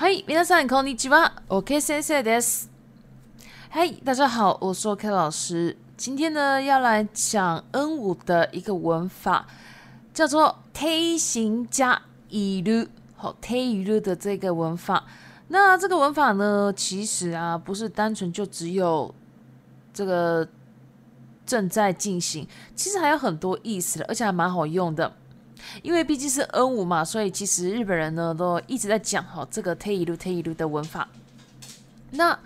嗨，皆さんこんにちは。OK 先生です。嗨，大家好，我是 OK 老师。今天呢，要来讲 N 五的一个文法，叫做推形加一律。好，推一律的这个文法。那这个文法呢，其实啊，不是单纯就只有这个正在进行，其实还有很多意思的，而且还蛮好用的。 因为毕竟是 N 五嘛，所以其实日本人呢都一直在讲哈这个推一路推一路的文法。那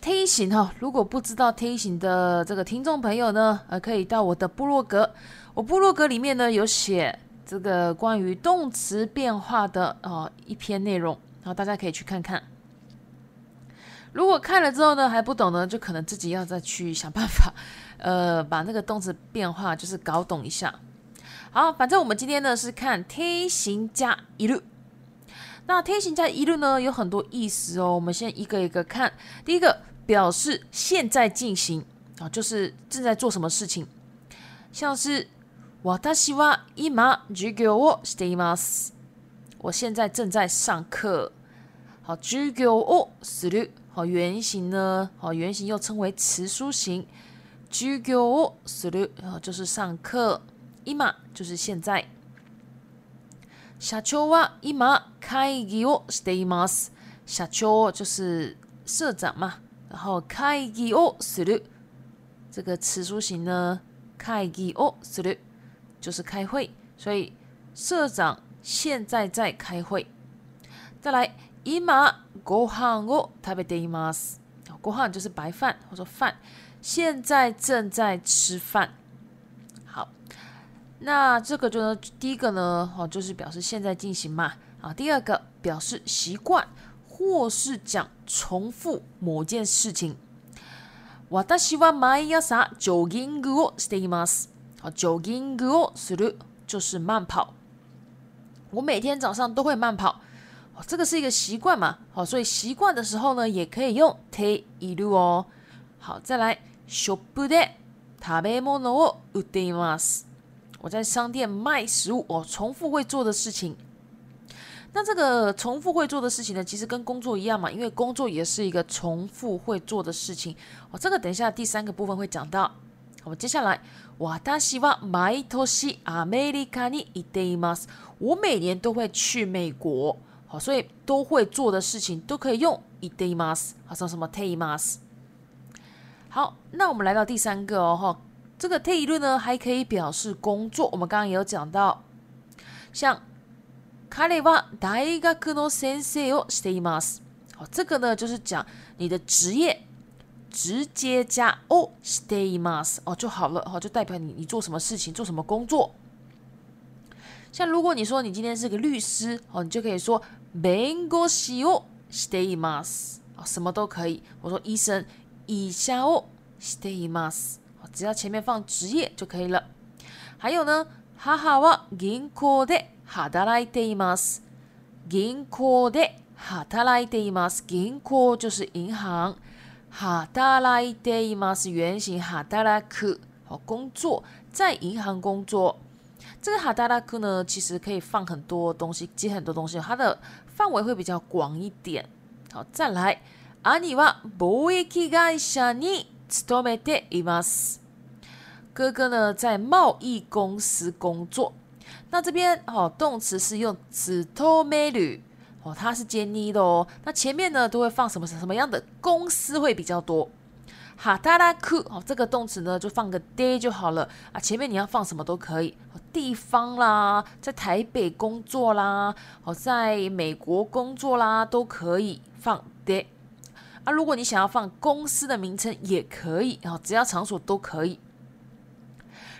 T 型哈，如果不知道 T 型的这个听众朋友呢，呃，可以到我的部落格，我部落格里面呢有写这个关于动词变化的哦一篇内容，然后大家可以去看看。如果看了之后呢还不懂呢，就可能自己要再去想办法，呃，把那个动词变化就是搞懂一下。好，反正我们今天呢是看推行加一路。那推行加一路呢有很多意思哦，我们先一个一个看。第一个表示现在进行啊，就是正在做什么事情，像是私は今授業をしています。我现在正在上课。好，授業をする。好，原型呢？好，原型又称为词书形。授業をする啊，就是上课。 今就是现在。社長は今会議をしています。社長就是社长嘛，然后会議をする这个词书形呢，会議をする就是开会，所以社长现在在开会。再来，今ご飯を食べています。ご飯就是白饭或者饭，现在正在吃饭。 那这个就呢，第一个呢，哦，就是表示现在进行嘛，啊，第二个表示习惯或是讲重复某件事情。私は毎朝ジョギングをしています。好，ジョギングをする就是慢跑。我每天早上都会慢跑。哦，这个是一个习惯嘛，好，所以习惯的时候呢，也可以用ている哦。好，再来、ショップで食べ物を売っています。 我在商店卖食物，我重复会做的事情。那这个重复会做的事情呢，其实跟工作一样嘛，因为工作也是一个重复会做的事情。哦，这个等一下第三个部分会讲到。好，接下来，私は毎年アメリカに行っています。我每年都会去美国。好，所以都会做的事情都可以用行っています。好，像什么ています。好，那我们来到第三个哦，哈。 这个特异论呢，还可以表示工作。我们刚刚也有讲到，像彼は大学の先生をしています。好，这个呢就是讲你的职业直接加をしています哦就好了。哦，就代表你你做什么事情，做什么工作。像如果你说你今天是个律师，哦，你就可以说弁護士をしています。啊，什么都可以。我说医生、医者をしています。 只要前面放职业就可以了。还有呢，母は銀行で働いています。銀行で働いています。銀行就是银行，働いています原型働く，好工作，在银行工作。这个働く呢，其实可以放很多东西，接很多东西，它的范围会比较广一点。好，再来，兄は貿易会社に勤めています。 哥哥呢，在贸易公司工作。那这边哦，动词是用指头美女哦，他是 Jenny 的哦。那前面呢，都会放什么什么样的公司会比较多？哈达拉库哦，这个动词呢，就放个 day 就好了啊。前面你要放什么都可以，地方啦，在台北工作啦，哦，在美国工作啦，都可以放 day。啊，如果你想要放公司的名称也可以啊，只要场所都可以。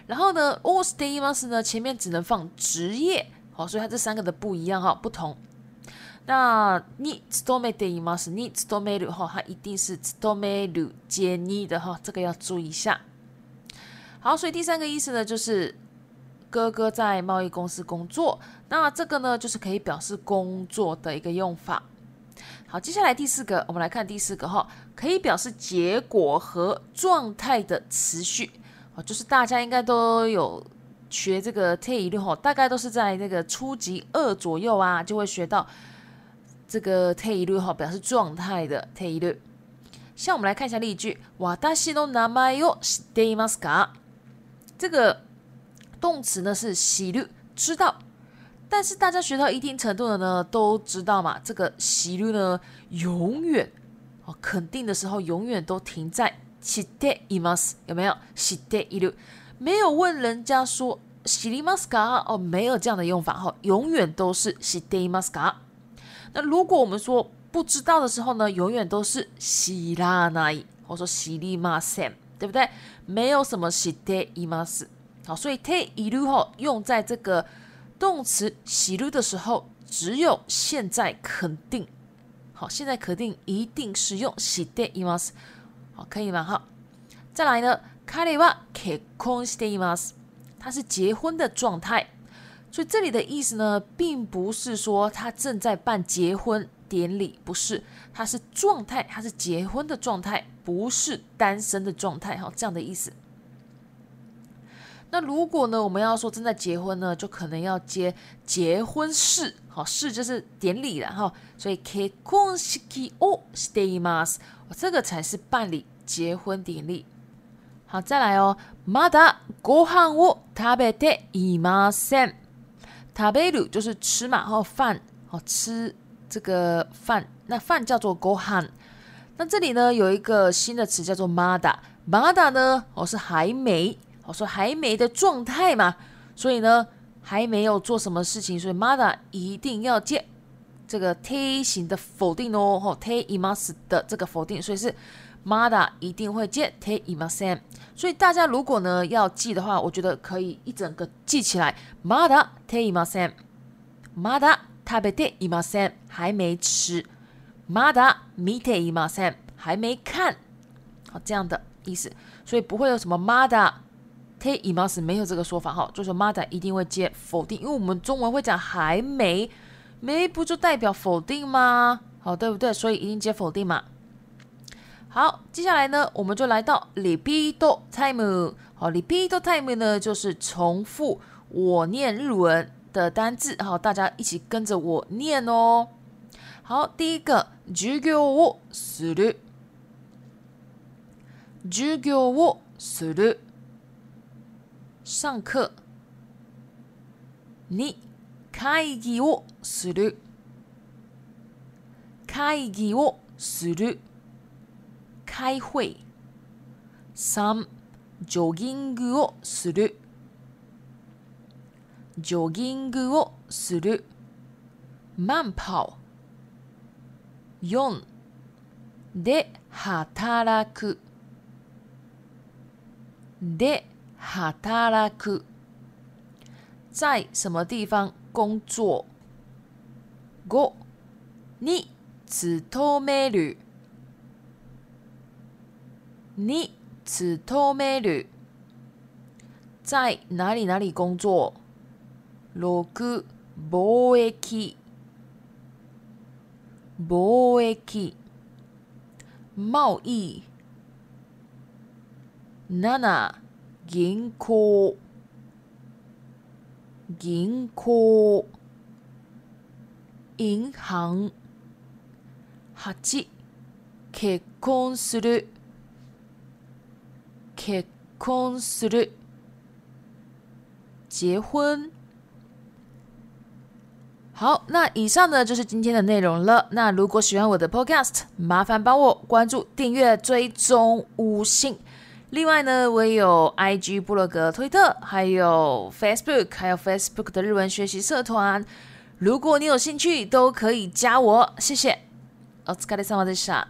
然后呢，all s t a y must 呢前面只能放职业，好，所以它这三个的不一样哈，不同。那 need to d e day must need to do 哈，它一定是 to m do 接 need 的哈，这个要注意一下。好，所以第三个意思呢，就是哥哥在贸易公司工作。那这个呢，就是可以表示工作的一个用法。好，接下来第四个，我们来看第四个哈，可以表示结果和状态的持续。哦，就是大家应该都有学这个 T 一律吼，大概都是在那个初级二左右啊，就会学到 这个テイル哈表示状态的テイル。像我们来看一下例句，私の名前を知っていますか？这个动词呢是喜律，知道。但是大家学到一定程度的呢，都知道嘛，这个喜律呢，永远哦肯定的时候，永远都停在 知っています，有没有？知っている，没有问人家说知りますか？哦，没有这样的用法哈，永远都是知っていますか？那如果我们说不知道的时候呢，永远都是知らない，或者说知りません，对不对？没有什么知っています。好，所以ている哈用在这个。动词喜る的时候，只有现在肯定。好，现在肯定一定是用しています。 好，可以吗？好，再来呢，彼は結婚しています。他是结婚的状态。所以这里的意思呢，并不是说他正在办结婚典礼，不是，他是状态，他是结婚的状态，不是单身的状态。好，这样的意思。 那如果呢，我们要说正在结婚呢，就可能要接结婚式，好，式就是典礼了哈，所以結婚式をしています，这个才是办理结婚典礼。好，再来哦，まだご飯を食べていません。食べる就是吃嘛，然饭，好吃这个饭，那饭叫做ご飯。那这里呢有一个新的词叫做まだ，まだ呢，哦是还没。 我说还没的状态嘛，所以呢还没有做什么事情，所以 mother 一定要接这个 t 型的否定哦，吼 t i m a s 的这个否定，所以是 mother 一定会接 t i m a s 所以大家如果呢要记的话，我觉得可以一整个记起来，mother t i m a s mother 食べていません，还没吃，mother 見ていません，还没看，好这样的意思，所以不会有什么 mother。 t i m a s 没有这个说法哈，就是 mother 一定会接否定，因为我们中文会讲还没，没不就代表否定吗？好，对不对？所以一定接否定嘛。好，接下来呢，我们就来到 repeat time。好，repeat time 呢就是重复我念日文的单字，好，大家一起跟着我念哦。好，第一个授業をする，授業をする。 上课。二、会議をする。会議をする。開会。三、ジョギングをする。ジョギングをする。慢跑。四、で働く。で 働く，在什么地方工作？五、に勤める。に勤める，在哪里哪里工作？六、貿易。貿易，贸易。七。 銀行銀行銀行八結婚する結婚する结婚。好，那以上呢就是今天的内容了。那如果喜欢我的 Podcast，麻烦帮我关注、订阅、追踪、五星。 另外呢，我也有 IG、部落格、推特，还有 Facebook，还有 Facebook 的日文学习社团。如果你有兴趣，都可以加我。谢谢。お疲れ様でした。